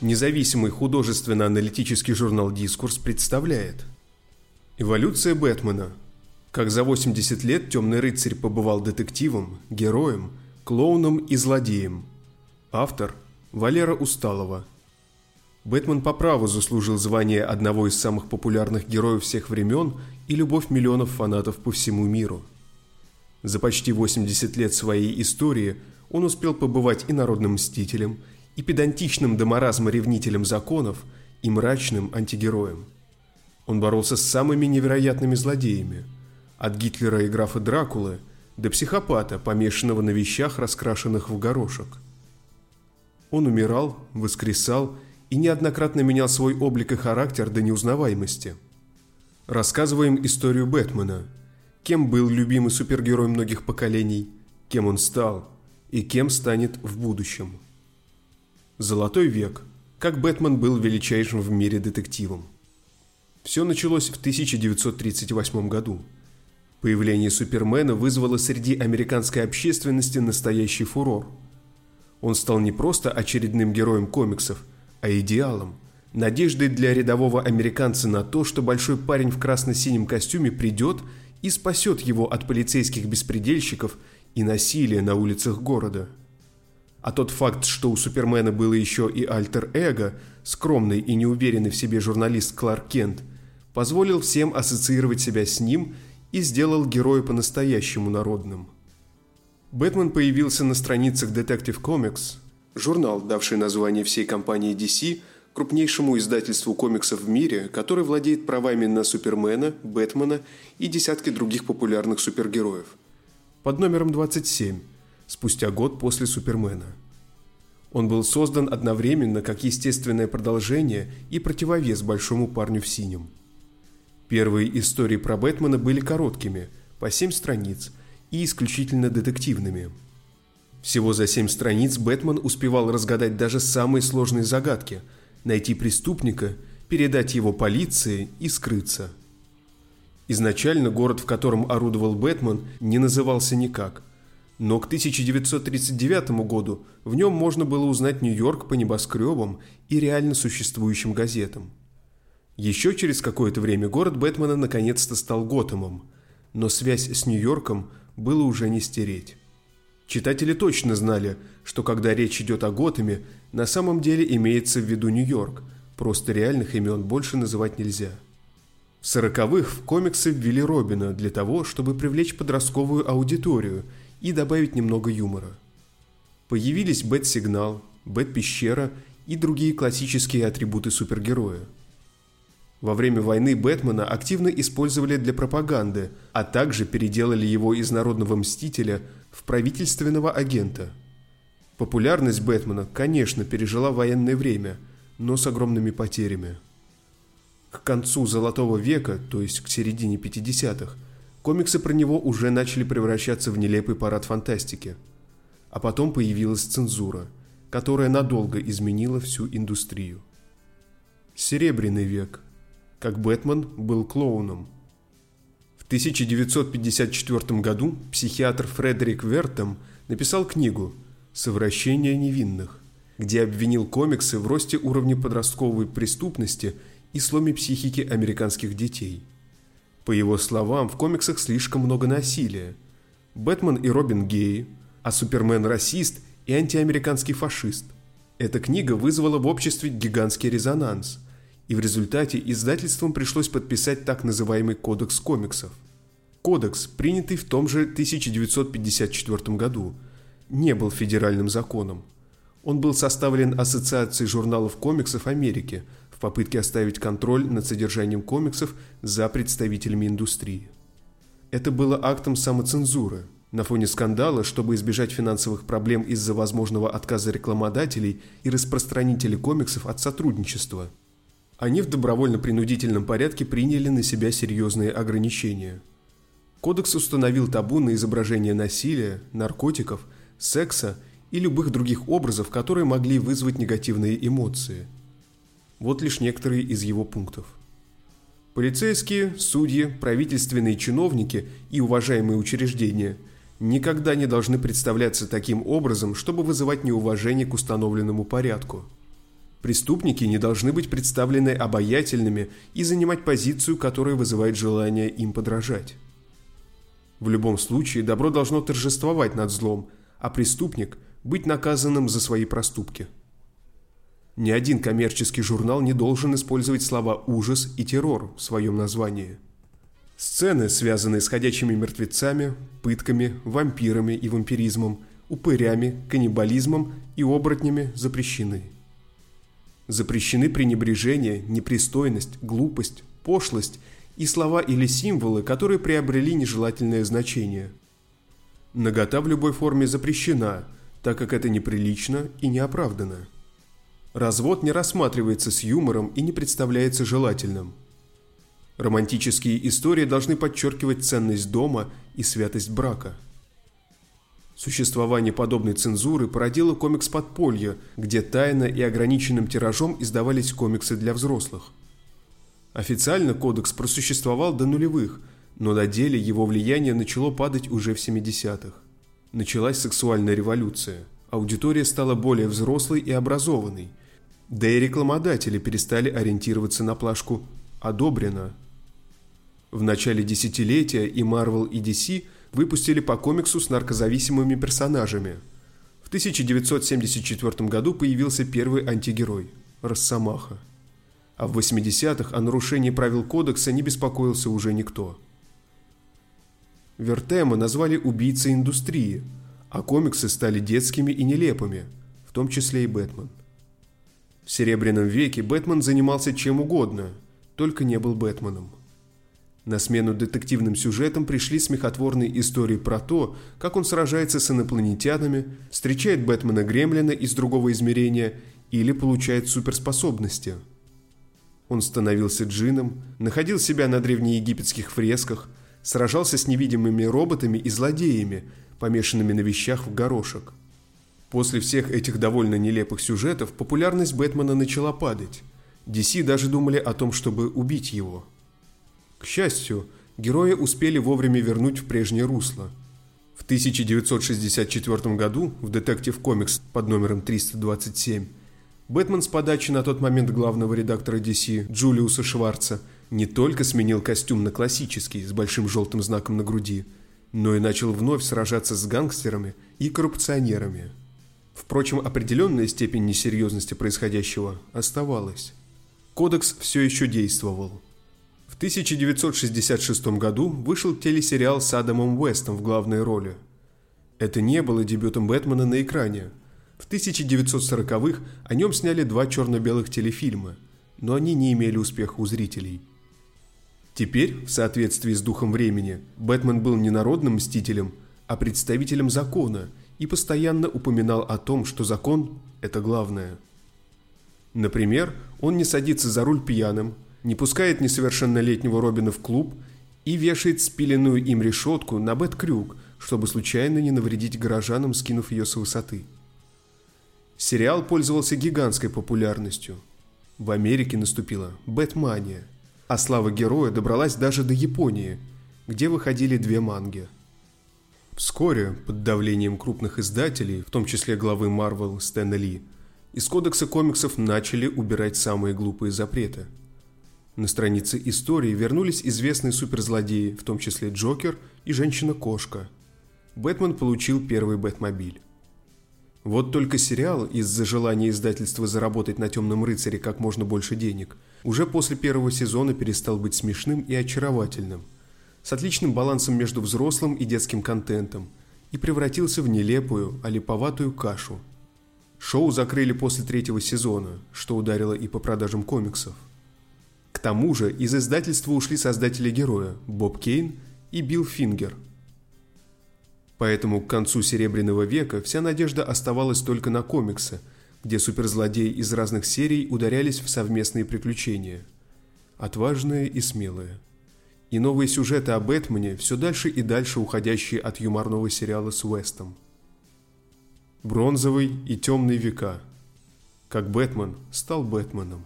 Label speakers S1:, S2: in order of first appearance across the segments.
S1: Независимый художественно-аналитический журнал «Дискурс» представляет Эволюция Бэтмена. Как за 80 лет темный рыцарь побывал детективом, героем, клоуном и злодеем. Автор – Валера Усталова. Бэтмен по праву заслужил звание одного из самых популярных героев всех времен и любовь миллионов фанатов по всему миру. За почти 80 лет своей истории он успел побывать и народным мстителем – и педантичным до маразма ревнителем законов, и мрачным антигероем. Он боролся с самыми невероятными злодеями, от Гитлера и графа Дракулы до психопата, помешанного на вещах, раскрашенных в горошек. Он умирал, воскресал и неоднократно менял свой облик и характер до неузнаваемости. Рассказываем историю Бэтмена, кем был любимый супергерой многих поколений, кем он стал и кем станет в будущем. Золотой век. Как Бэтмен был величайшим в мире детективом. Все началось в 1938 году. Появление Супермена вызвало среди американской общественности настоящий фурор. Он стал не просто очередным героем комиксов, а идеалом, надеждой для рядового американца на то, что большой парень в красно-синем костюме придет и спасет его от полицейских беспредельщиков и насилия на улицах города – а тот факт, что у Супермена было еще и альтер-эго, скромный и неуверенный в себе журналист Кларк Кент, позволил всем ассоциировать себя с ним и сделал героя по-настоящему народным. Бэтмен появился на страницах Detective Comics, журнал, давший название всей компании DC, крупнейшему издательству комиксов в мире, который владеет правами на Супермена, Бэтмена и десятки других популярных супергероев. Под номером 27 – спустя год после Супермена. Он был создан одновременно как естественное продолжение и противовес большому парню в синем. Первые истории про Бэтмена были короткими, по семь страниц, и исключительно детективными. Всего за семь страниц Бэтмен успевал разгадать даже самые сложные загадки, найти преступника, передать его полиции и скрыться. Изначально город, в котором орудовал Бэтмен, не назывался никак – но к 1939 году в нем можно было узнать Нью-Йорк по небоскребам и реально существующим газетам. Еще через какое-то время город Бэтмена наконец-то стал Готэмом, но связь с Нью-Йорком было уже не стереть. Читатели точно знали, что когда речь идет о Готэме, на самом деле имеется в виду Нью-Йорк, просто реальных имен больше называть нельзя. В сороковых в комиксы ввели Робина для того, чтобы привлечь подростковую аудиторию – и добавить немного юмора. Появились Бэт-сигнал, Бэт-пещера и другие классические атрибуты супергероя. Во время войны Бэтмена активно использовали для пропаганды, а также переделали его из народного мстителя в правительственного агента. Популярность Бэтмена, конечно, пережила военное время, но с огромными потерями. К концу Золотого века, то есть к середине 50-х, Комиксы про него уже начали превращаться в нелепый парад фантастики. А потом появилась цензура, которая надолго изменила всю индустрию. Серебряный век. Как Бэтмен был клоуном. В 1954 году психиатр Фредерик Вертом написал книгу «Совращение невинных», где обвинил комиксы в росте уровня подростковой преступности и сломе психики американских детей – по его словам, в комиксах слишком много насилия. Бэтмен и Робин геи, а Супермен расист и антиамериканский фашист. Эта книга вызвала в обществе гигантский резонанс, и в результате издательствам пришлось подписать так называемый Кодекс комиксов. Кодекс, принятый в том же 1954 году, не был федеральным законом. Он был составлен Ассоциацией журналов комиксов Америки – в попытке оставить контроль над содержанием комиксов за представителями индустрии. Это было актом самоцензуры. На фоне скандала, чтобы избежать финансовых проблем из-за возможного отказа рекламодателей и распространителей комиксов от сотрудничества, они в добровольно-принудительном порядке приняли на себя серьезные ограничения. Кодекс установил табу на изображение насилия, наркотиков, секса и любых других образов, которые могли вызвать негативные эмоции – вот лишь некоторые из его пунктов. Полицейские, судьи, правительственные чиновники и уважаемые учреждения никогда не должны представляться таким образом, чтобы вызывать неуважение к установленному порядку. Преступники не должны быть представлены обаятельными и занимать позицию, которая вызывает желание им подражать. В любом случае, добро должно торжествовать над злом, а преступник – быть наказанным за свои проступки. Ни один коммерческий журнал не должен использовать слова «ужас» и «террор» в своем названии. Сцены, связанные с ходячими мертвецами, пытками, вампирами и вампиризмом, упырями, каннибализмом и оборотнями запрещены. Запрещены пренебрежение, непристойность, глупость, пошлость и слова или символы, которые приобрели нежелательное значение. Нагота в любой форме запрещена, так как это неприлично и неоправданно. Развод не рассматривается с юмором и не представляется желательным. Романтические истории должны подчеркивать ценность дома и святость брака. Существование подобной цензуры породило комикс «Подполье», где тайно и ограниченным тиражом издавались комиксы для взрослых. Официально кодекс просуществовал до нулевых, но на деле его влияние начало падать уже в 70-х. Началась сексуальная революция. Аудитория стала более взрослой и образованной – да и рекламодатели перестали ориентироваться на плашку «одобрено». В начале десятилетия и Marvel, и DC выпустили по комиксу с наркозависимыми персонажами. В 1974 году появился первый антигерой – Росомаха. А в 80-х о нарушении правил кодекса не беспокоился уже никто. Вертема назвали убийцей индустрии, а комиксы стали детскими и нелепыми, в том числе и Бэтмен – в Серебряном веке Бэтмен занимался чем угодно, только не был Бэтменом. На смену детективным сюжетам пришли смехотворные истории про то, как он сражается с инопланетянами, встречает Бэтмена Гремлина из другого измерения или получает суперспособности. Он становился джином, находил себя на древнеегипетских фресках, сражался с невидимыми роботами и злодеями, помешанными на вещах в горошек – После всех этих довольно нелепых сюжетов популярность Бэтмена начала падать. DC даже думали о том, чтобы убить его. К счастью, герои успели вовремя вернуть в прежнее русло. В 1964 году в Detective Comics под номером 327 Бэтмен с подачи на тот момент главного редактора DC Джулиуса Шварца не только сменил костюм на классический с большим желтым знаком на груди, но и начал вновь сражаться с гангстерами и коррупционерами – Впрочем, определенная степень несерьезности происходящего оставалась. Кодекс все еще действовал. В 1966 году вышел телесериал с Адамом Уэстом в главной роли. Это не было дебютом Бэтмена на экране. В 1940-х о нем сняли два черно-белых телефильма, но они не имели успеха у зрителей. Теперь, в соответствии с духом времени, Бэтмен был не народным мстителем, а представителем закона – и постоянно упоминал о том, что закон – это главное. Например, он не садится за руль пьяным, не пускает несовершеннолетнего Робина в клуб и вешает спиленную им решетку на Бэт-крюк, чтобы случайно не навредить горожанам, скинув ее с высоты. Сериал пользовался гигантской популярностью. В Америке наступила Бэтмания, а слава героя добралась даже до Японии, где выходили две манги – Вскоре, под давлением крупных издателей, в том числе главы Marvel Стэна Ли, из кодекса комиксов начали убирать самые глупые запреты. На странице истории вернулись известные суперзлодеи, в том числе Джокер и Женщина-кошка. Бэтмен получил первый Бэтмобиль. Вот только сериал, из-за желания издательства заработать на «Темном рыцаре» как можно больше денег, уже после первого сезона перестал быть смешным и очаровательным – с отличным балансом между взрослым и детским контентом и превратился в нелепую, олиповатую кашу. Шоу закрыли после третьего сезона, что ударило и по продажам комиксов. К тому же из издательства ушли создатели героя Боб Кейн и Билл Фингер. Поэтому к концу Серебряного века вся надежда оставалась только на комиксы, где суперзлодеи из разных серий ударялись в совместные приключения. Отважные и смелые и новые сюжеты о Бэтмене, все дальше и дальше уходящие от юморного сериала с Уэстом. Бронзовый и темный века. Как Бэтмен стал Бэтменом.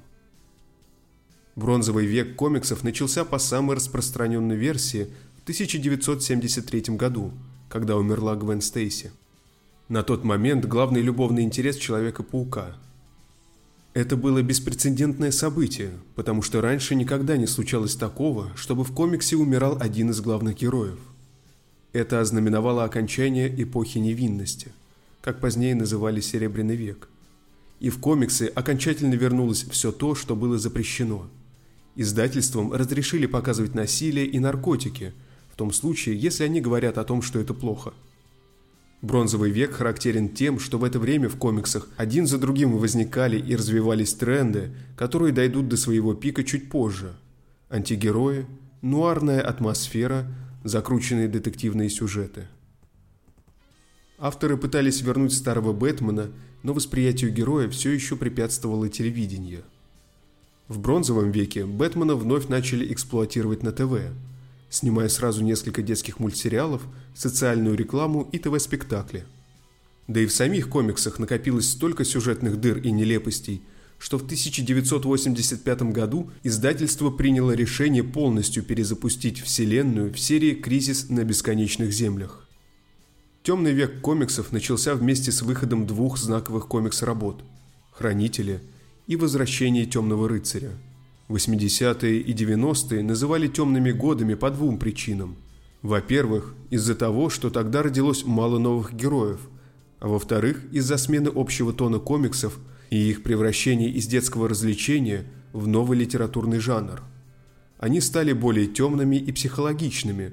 S1: Бронзовый век комиксов начался по самой распространенной версии в 1973 году, когда умерла Гвен Стейси. На тот момент главный любовный интерес Человека-паука. Это было беспрецедентное событие, потому что раньше никогда не случалось такого, чтобы в комиксе умирал один из главных героев. Это ознаменовало окончание эпохи невинности, как позднее называли Серебряный век. И в комиксы окончательно вернулось все то, что было запрещено. Издательствам разрешили показывать насилие и наркотики, том случае, если они говорят о том, что это плохо – Бронзовый век характерен тем, что в это время в комиксах один за другим возникали и развивались тренды, которые дойдут до своего пика чуть позже. Антигерои, нуарная атмосфера, закрученные детективные сюжеты. Авторы пытались вернуть старого Бэтмена, но восприятию героя все еще препятствовало телевидение. В бронзовом веке Бэтмена вновь начали эксплуатировать на ТВ – снимая сразу несколько детских мультсериалов, социальную рекламу и ТВ-спектакли. Да и в самих комиксах накопилось столько сюжетных дыр и нелепостей, что в 1985 году издательство приняло решение полностью перезапустить Вселенную в серии «Кризис на бесконечных землях». Темный век комиксов начался вместе с выходом двух знаковых комикс-работ «Хранители» и «Возвращение темного рыцаря», 80-е и 90-е называли темными годами по двум причинам. Во-первых, из-за того, что тогда родилось мало новых героев, а во-вторых, из-за смены общего тона комиксов и их превращения из детского развлечения в новый литературный жанр. Они стали более темными и психологичными.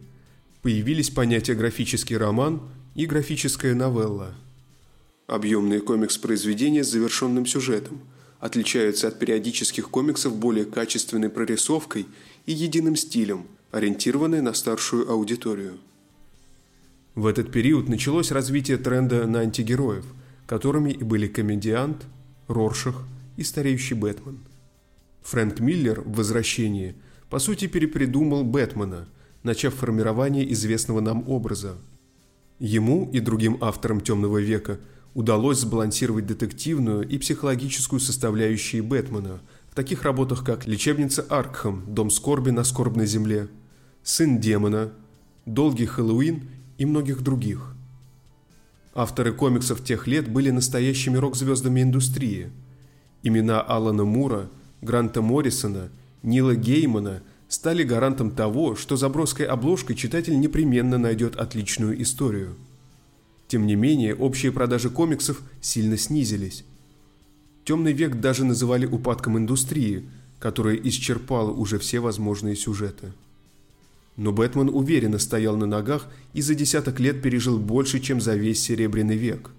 S1: Появились понятия графический роман и графическая новелла. Объемные комикс-произведения с завершенным сюжетом – отличаются от периодических комиксов более качественной прорисовкой и единым стилем, ориентированной на старшую аудиторию. В этот период началось развитие тренда на антигероев, которыми и были комедиант, Роршах и стареющий Бэтмен. Фрэнк Миллер в «Возвращении» по сути перепридумал Бэтмена, начав формирование известного нам образа. Ему и другим авторам «Темного века» – удалось сбалансировать детективную и психологическую составляющие Бэтмена в таких работах, как «Лечебница Аркхам», «Дом скорби на скорбной земле», «Сын демона», «Долгий Хэллоуин» и многих других. Авторы комиксов тех лет были настоящими рок-звездами индустрии. Имена Алана Мура, Гранта Моррисона, Нила Геймана стали гарантом того, что за броской обложкой читатель непременно найдет отличную историю – тем не менее, общие продажи комиксов сильно снизились. Темный век даже называли упадком индустрии, которая исчерпала уже все возможные сюжеты. Но Бэтмен уверенно стоял на ногах и за десяток лет пережил больше, чем за весь Серебряный век.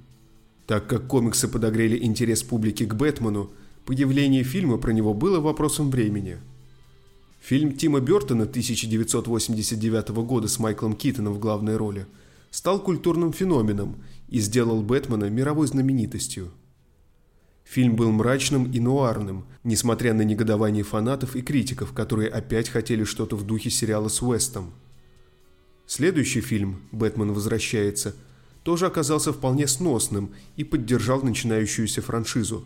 S1: Так как комиксы подогрели интерес публики к Бэтмену, появление фильма про него было вопросом времени. Фильм Тима Бертона 1989 года с Майклом Китоном в главной роли – стал культурным феноменом и сделал Бэтмена мировой знаменитостью. Фильм был мрачным и нуарным, несмотря на негодование фанатов и критиков, которые опять хотели что-то в духе сериала с Уэстом. Следующий фильм «Бэтмен возвращается» тоже оказался вполне сносным и поддержал начинающуюся франшизу.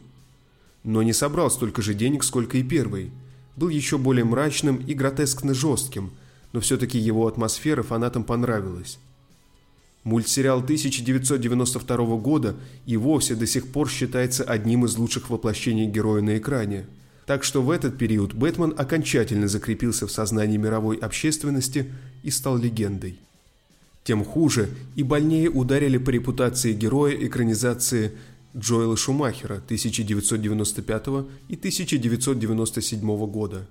S1: Но не собрал столько же денег, сколько и первый. Был еще более мрачным и гротескно жестким, но все-таки его атмосфера фанатам понравилась. Мультсериал 1992 года и вовсе до сих пор считается одним из лучших воплощений героя на экране. Так что в этот период Бэтмен окончательно закрепился в сознании мировой общественности и стал легендой. Тем хуже и больнее ударили по репутации героя экранизации Джоэла Шумахера 1995 и 1997 года.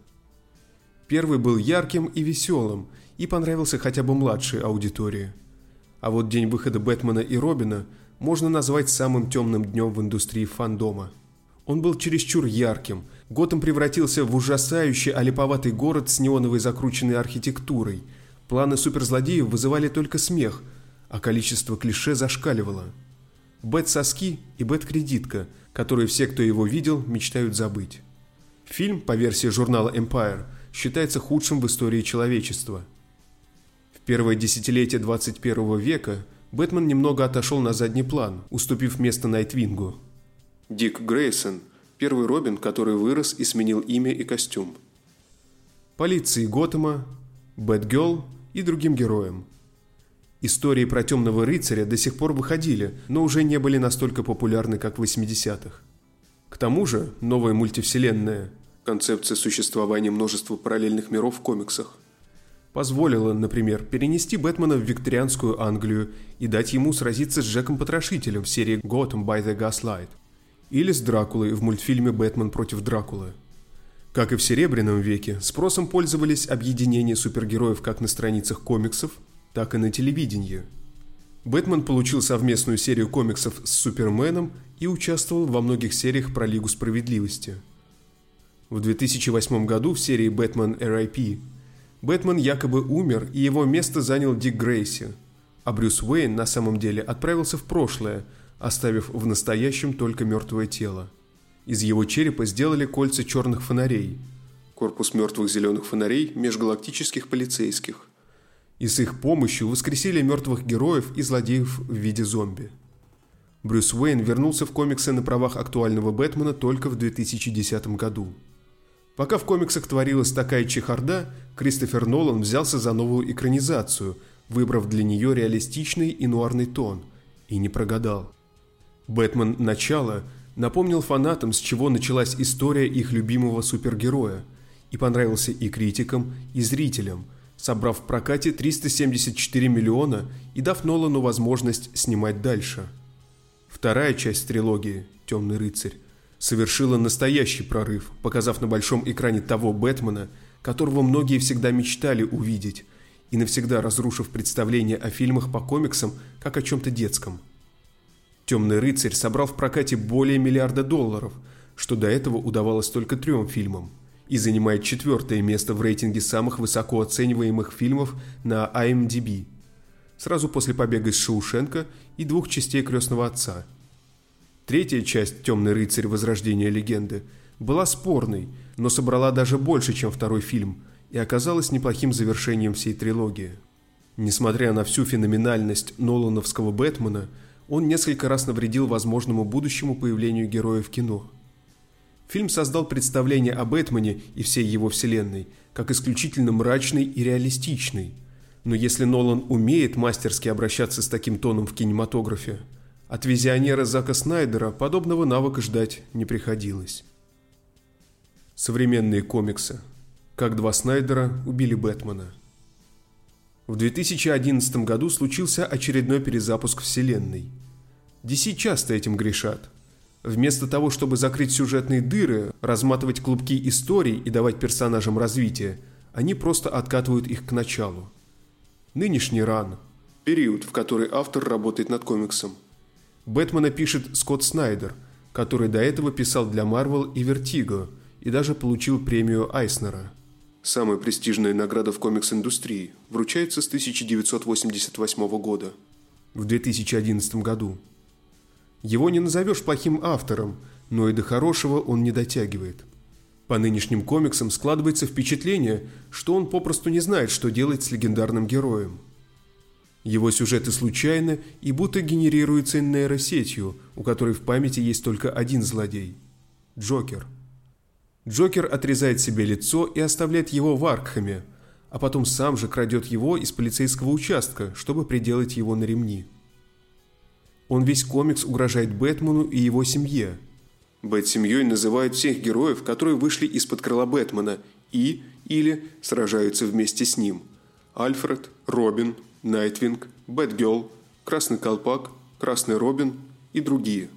S1: Первый был ярким и веселым и понравился хотя бы младшей аудитории – а вот день выхода Бэтмена и Робина можно назвать самым темным днем в индустрии фандома. Он был чересчур ярким. Готэм превратился в ужасающий олиповатый город с неоновой закрученной архитектурой. Планы суперзлодеев вызывали только смех, а количество клише зашкаливало. Бэт-соски и Бэт-кредитка, которые все, кто его видел, мечтают забыть. Фильм, по версии журнала Empire, считается худшим в истории человечества – первое десятилетие 21 века Бэтмен немного отошел на задний план, уступив место Найтвингу. Дик Грейсон – первый Робин, который вырос и сменил имя и костюм. полиции Готэма, Бэтгелл и другим героям. Истории про темного рыцаря до сих пор выходили, но уже не были настолько популярны, как в 80-х. К тому же, новая мультивселенная, концепция существования множества параллельных миров в комиксах, позволила, например, перенести Бэтмена в викторианскую Англию и дать ему сразиться с Джеком Потрошителем в серии Gotham by the Gaslight или с Дракулой в мультфильме «Бэтмен против Дракулы». Как и в Серебряном веке, спросом пользовались объединения супергероев как на страницах комиксов, так и на телевидении. Бэтмен получил совместную серию комиксов с Суперменом и участвовал во многих сериях про Лигу Справедливости. В 2008 году в серии «Бэтмен R.I.P.» Бэтмен якобы умер, и его место занял Дик Грейси, а Брюс Уэйн на самом деле отправился в прошлое, оставив в настоящем только мертвое тело. Из его черепа сделали кольца черных фонарей, корпус мертвых зеленых фонарей межгалактических полицейских. И с их помощью воскресили мертвых героев и злодеев в виде зомби. Брюс Уэйн вернулся в комиксы на правах актуального Бэтмена только в 2010 году. Пока в комиксах творилась такая чехарда, Кристофер Нолан взялся за новую экранизацию, выбрав для нее реалистичный и нуарный тон, и не прогадал. «Бэтмен. Начало» напомнил фанатам, с чего началась история их любимого супергероя, и понравился и критикам, и зрителям, собрав в прокате 374 миллиона и дав Нолану возможность снимать дальше. Вторая часть трилогии «Темный рыцарь» совершила настоящий прорыв, показав на большом экране того Бэтмена, которого многие всегда мечтали увидеть, и навсегда разрушив представление о фильмах по комиксам как о чем-то детском. «Темный рыцарь» собрал в прокате более миллиарда долларов, что до этого удавалось только трем фильмам, и занимает четвертое место в рейтинге самых высоко оцениваемых фильмов на IMDb, сразу после «Побега из Шоушенка» и двух частей «Крестного отца», Третья часть «Темный рыцарь. Возрождение легенды» была спорной, но собрала даже больше, чем второй фильм, и оказалась неплохим завершением всей трилогии. Несмотря на всю феноменальность Нолановского Бэтмена, он несколько раз навредил возможному будущему появлению героя в кино. Фильм создал представление о Бэтмене и всей его вселенной как исключительно мрачный и реалистичный. Но если Нолан умеет мастерски обращаться с таким тоном в кинематографе – от визионера Зака Снайдера подобного навыка ждать не приходилось. Современные комиксы. Как два Снайдера убили Бэтмена. В 2011 году случился очередной перезапуск вселенной. DC часто этим грешат. Вместо того, чтобы закрыть сюжетные дыры, разматывать клубки историй и давать персонажам развитие, они просто откатывают их к началу. Нынешний ран – период, в который автор работает над комиксом – Бэтмена пишет Скотт Снайдер, который до этого писал для Marvel и Vertigo и даже получил премию Айснера. Самая престижная награда в комикс-индустрии вручается с 1988 года. В 2011 году. Его не назовешь плохим автором, но и до хорошего он не дотягивает. По нынешним комиксам складывается впечатление, что он попросту не знает, что делать с легендарным героем – его сюжеты случайны и будто генерируются нейросетью, у которой в памяти есть только один злодей – Джокер. Джокер отрезает себе лицо и оставляет его в Аркхаме, а потом сам же крадет его из полицейского участка, чтобы приделать его на ремни. Он весь комикс угрожает Бэтмену и его семье. Бэт-семьей называют всех героев, которые вышли из-под крыла Бэтмена и или сражаются вместе с ним. Альфред, Робин, Найтвинг, Бэтгелл, Красный Колпак, Красный Робин и другие.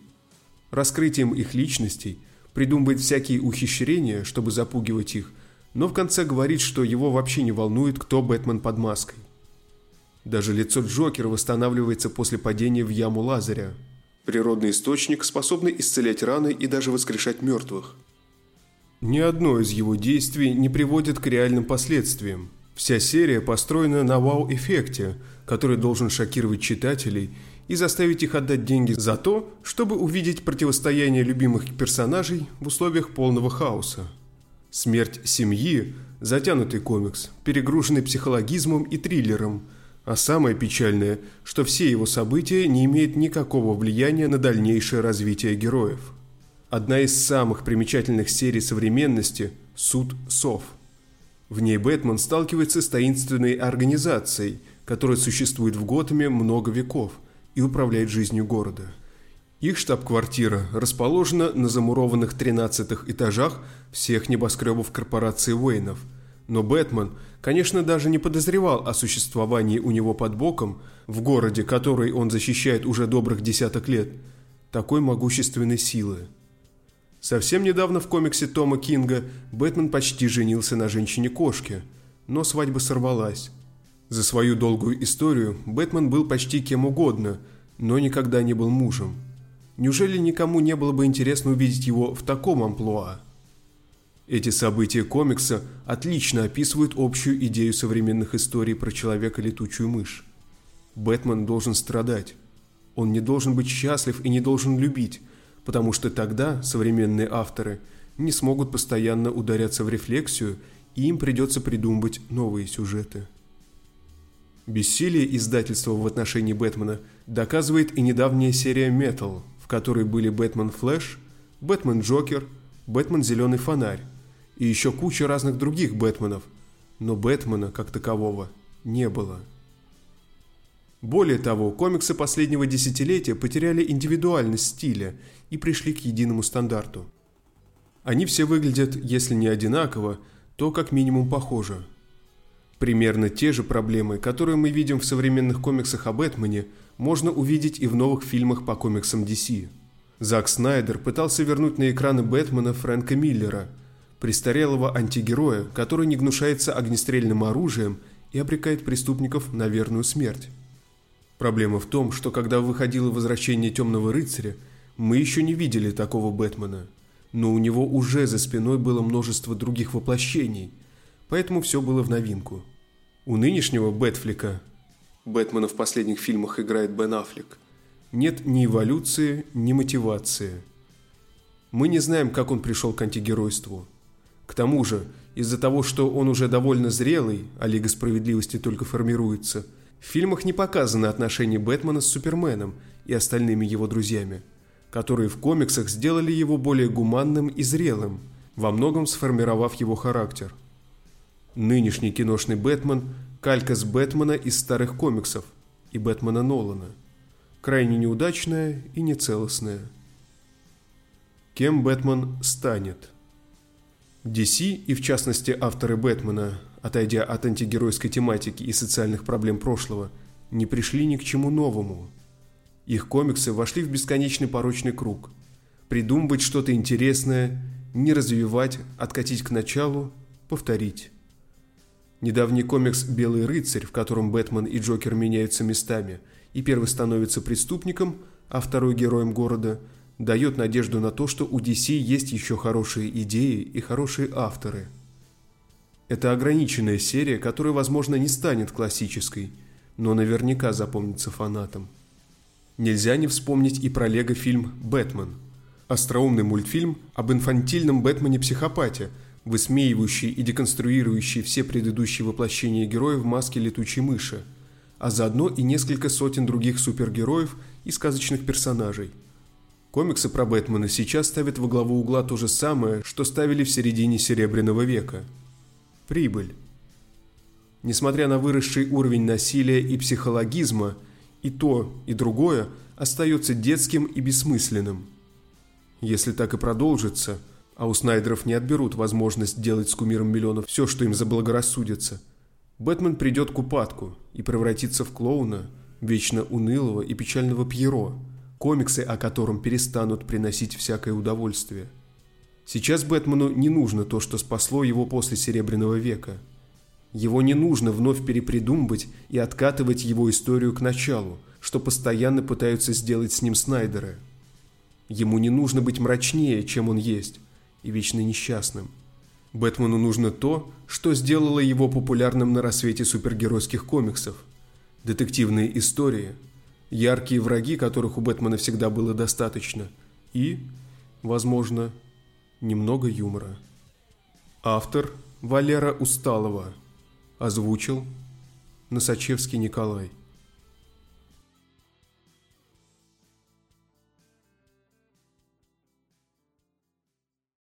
S1: Раскрытием их личностей придумывает всякие ухищрения, чтобы запугивать их, но в конце говорит, что его вообще не волнует, кто Бэтмен под маской. Даже лицо Джокера восстанавливается после падения в яму Лазаря. Природный источник, способный исцелять раны и даже воскрешать мертвых. Ни одно из его действий не приводит к реальным последствиям – Вся серия построена на вау-эффекте, который должен шокировать читателей и заставить их отдать деньги за то, чтобы увидеть противостояние любимых персонажей в условиях полного хаоса. Смерть семьи – затянутый комикс, перегруженный психологизмом и триллером, а самое печальное, что все его события не имеют никакого влияния на дальнейшее развитие героев. Одна из самых примечательных серий современности – «Суд сов». В ней Бэтмен сталкивается с таинственной организацией, которая существует в Готэме много веков и управляет жизнью города. Их штаб-квартира расположена на замурованных 13 этажах всех небоскребов корпорации Уэйнов. Но Бэтмен, конечно, даже не подозревал о существовании у него под боком, в городе, который он защищает уже добрых десяток лет, такой могущественной силы. Совсем недавно в комиксе Тома Кинга Бэтмен почти женился на женщине-кошке, но свадьба сорвалась. За свою долгую историю Бэтмен был почти кем угодно, но никогда не был мужем. Неужели никому не было бы интересно увидеть его в таком амплуа? Эти события комикса отлично описывают общую идею современных историй про человека-летучую мышь. Бэтмен должен страдать. Он не должен быть счастлив и не должен любить, потому что тогда современные авторы не смогут постоянно ударяться в рефлексию, и им придется придумывать новые сюжеты. Бессилие издательства в отношении Бэтмена доказывает и недавняя серия Metal, в которой были Бэтмен Флэш, Бэтмен Джокер, Бэтмен Зеленый Фонарь и еще куча разных других Бэтменов, но Бэтмена как такового не было. Более того, комиксы последнего десятилетия потеряли индивидуальность стиля и пришли к единому стандарту. Они все выглядят, если не одинаково, то как минимум похоже. Примерно те же проблемы, которые мы видим в современных комиксах о Бэтмене, можно увидеть и в новых фильмах по комиксам DC. Зак Снайдер пытался вернуть на экраны Бэтмена Фрэнка Миллера, престарелого антигероя, который не гнушается огнестрельным оружием и обрекает преступников на верную смерть. Проблема в том, что когда выходило «Возвращение темного рыцаря», мы еще не видели такого Бэтмена. Но у него уже за спиной было множество других воплощений, поэтому все было в новинку. У нынешнего Бэтфлика, Бэтмена в последних фильмах играет Бен Аффлек, нет ни эволюции, ни мотивации. Мы не знаем, как он пришел к антигеройству. К тому же, из-за того, что он уже довольно зрелый, а Лига Справедливости только формируется – в фильмах не показаны отношения Бэтмена с Суперменом и остальными его друзьями, которые в комиксах сделали его более гуманным и зрелым, во многом сформировав его характер. Нынешний киношный Бэтмен – калька с Бэтмена из старых комиксов и Бэтмена Нолана. Крайне неудачная и нецелостная. Кем Бэтмен станет? DC и в частности авторы Бэтмена отойдя от антигеройской тематики и социальных проблем прошлого, не пришли ни к чему новому. Их комиксы вошли в бесконечный порочный круг. Придумывать что-то интересное, не развивать, откатить к началу, повторить. Недавний комикс «Белый рыцарь», в котором Бэтмен и Джокер меняются местами, и первый становится преступником, а второй героем города, дает надежду на то, что у DC есть еще хорошие идеи и хорошие авторы – это ограниченная серия, которая, возможно, не станет классической, но наверняка запомнится фанатам. Нельзя не вспомнить и про лего-фильм «Бэтмен». Остроумный мультфильм об инфантильном Бэтмене-психопате, высмеивающий и деконструирующий все предыдущие воплощения героя в маске летучей мыши, а заодно и несколько сотен других супергероев и сказочных персонажей. Комиксы про Бэтмена сейчас ставят во главу угла то же самое, что ставили в середине Серебряного века – прибыль. Несмотря на выросший уровень насилия и психологизма, и то, и другое остается детским и бессмысленным. Если так и продолжится, а у Снайдеров не отберут возможность делать с кумиром миллионов все, что им заблагорассудится, Бэтмен придет к упадку и превратится в клоуна, вечно унылого и печального Пьеро, комиксы о котором перестанут приносить всякое удовольствие – Сейчас Бэтмену не нужно то, что спасло его после Серебряного века. Его не нужно вновь перепридумывать и откатывать его историю к началу, что постоянно пытаются сделать с ним Снайдеры. Ему не нужно быть мрачнее, чем он есть, и вечно несчастным. Бэтмену нужно то, что сделало его популярным на рассвете супергеройских комиксов. Детективные истории, яркие враги, которых у Бэтмена всегда было достаточно, и, возможно, немного юмора. Автор Валера Усталова. Озвучил Носачевский Николай.